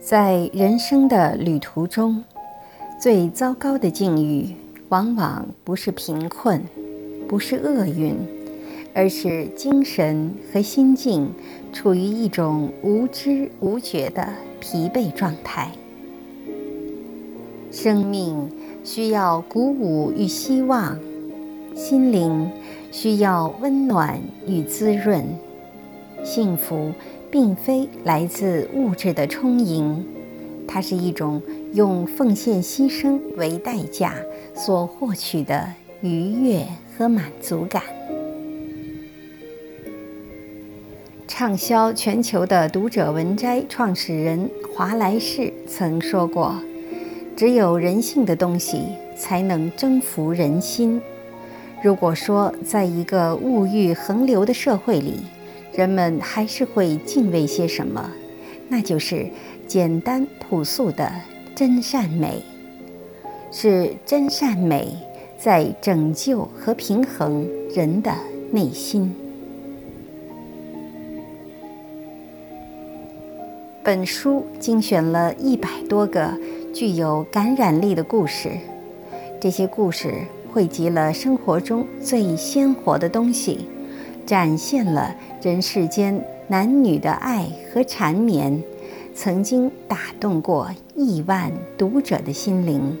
在人生的旅途中，最糟糕的境遇，往往不是贫困，不是厄运，而是精神和心境处于一种无知无觉的疲惫状态。生命需要鼓舞与希望，心灵需要温暖与滋润，幸福。并非来自物质的充盈，它是一种用奉献牺牲为代价所获取的愉悦和满足感。畅销全球的读者文摘创始人华莱士曾说过：“只有人性的东西才能征服人心。”如果说，在一个物欲横流的社会里，人们还是会敬畏些什么？那就是简单朴素的真善美，是真善美在拯救和平衡人的内心。本书精选了一百多个具有感染力的故事，这些故事汇集了生活中最鲜活的东西。展现了人世间男女的爱和缠绵，曾经打动过亿万读者的心灵。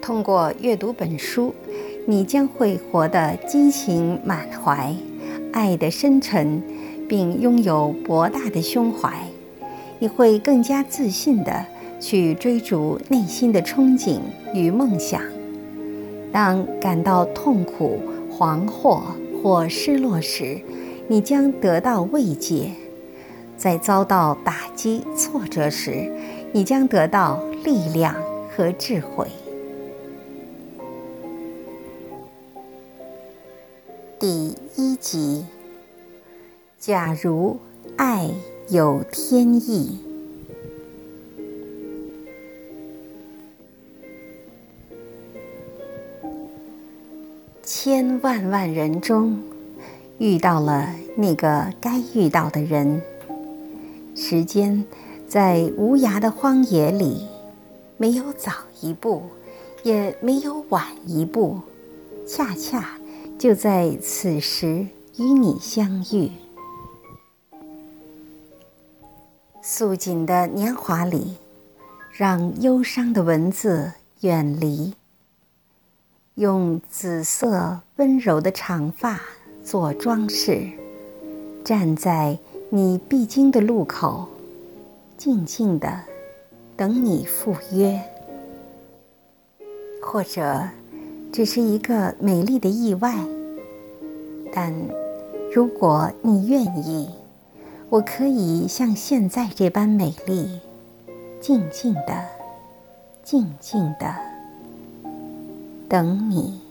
通过阅读本书，你将会活得激情满怀，爱的深沉，并拥有博大的胸怀。你会更加自信地去追逐内心的憧憬与梦想。当感到痛苦，惶惑或失落时，你将得到慰藉；在遭到打击、挫折时，你将得到力量和智慧。第一集：假如爱有天意。千万万人中，遇到了那个该遇到的人。时间在无涯的荒野里，没有早一步，也没有晚一步，恰恰就在此时与你相遇。素锦的年华里，让忧伤的文字远离。用紫色温柔的长发做装饰，站在你必经的路口，静静的等你赴约。或者，只是一个美丽的意外。但如果你愿意，我可以像现在这般美丽，静静的，静静的。等你。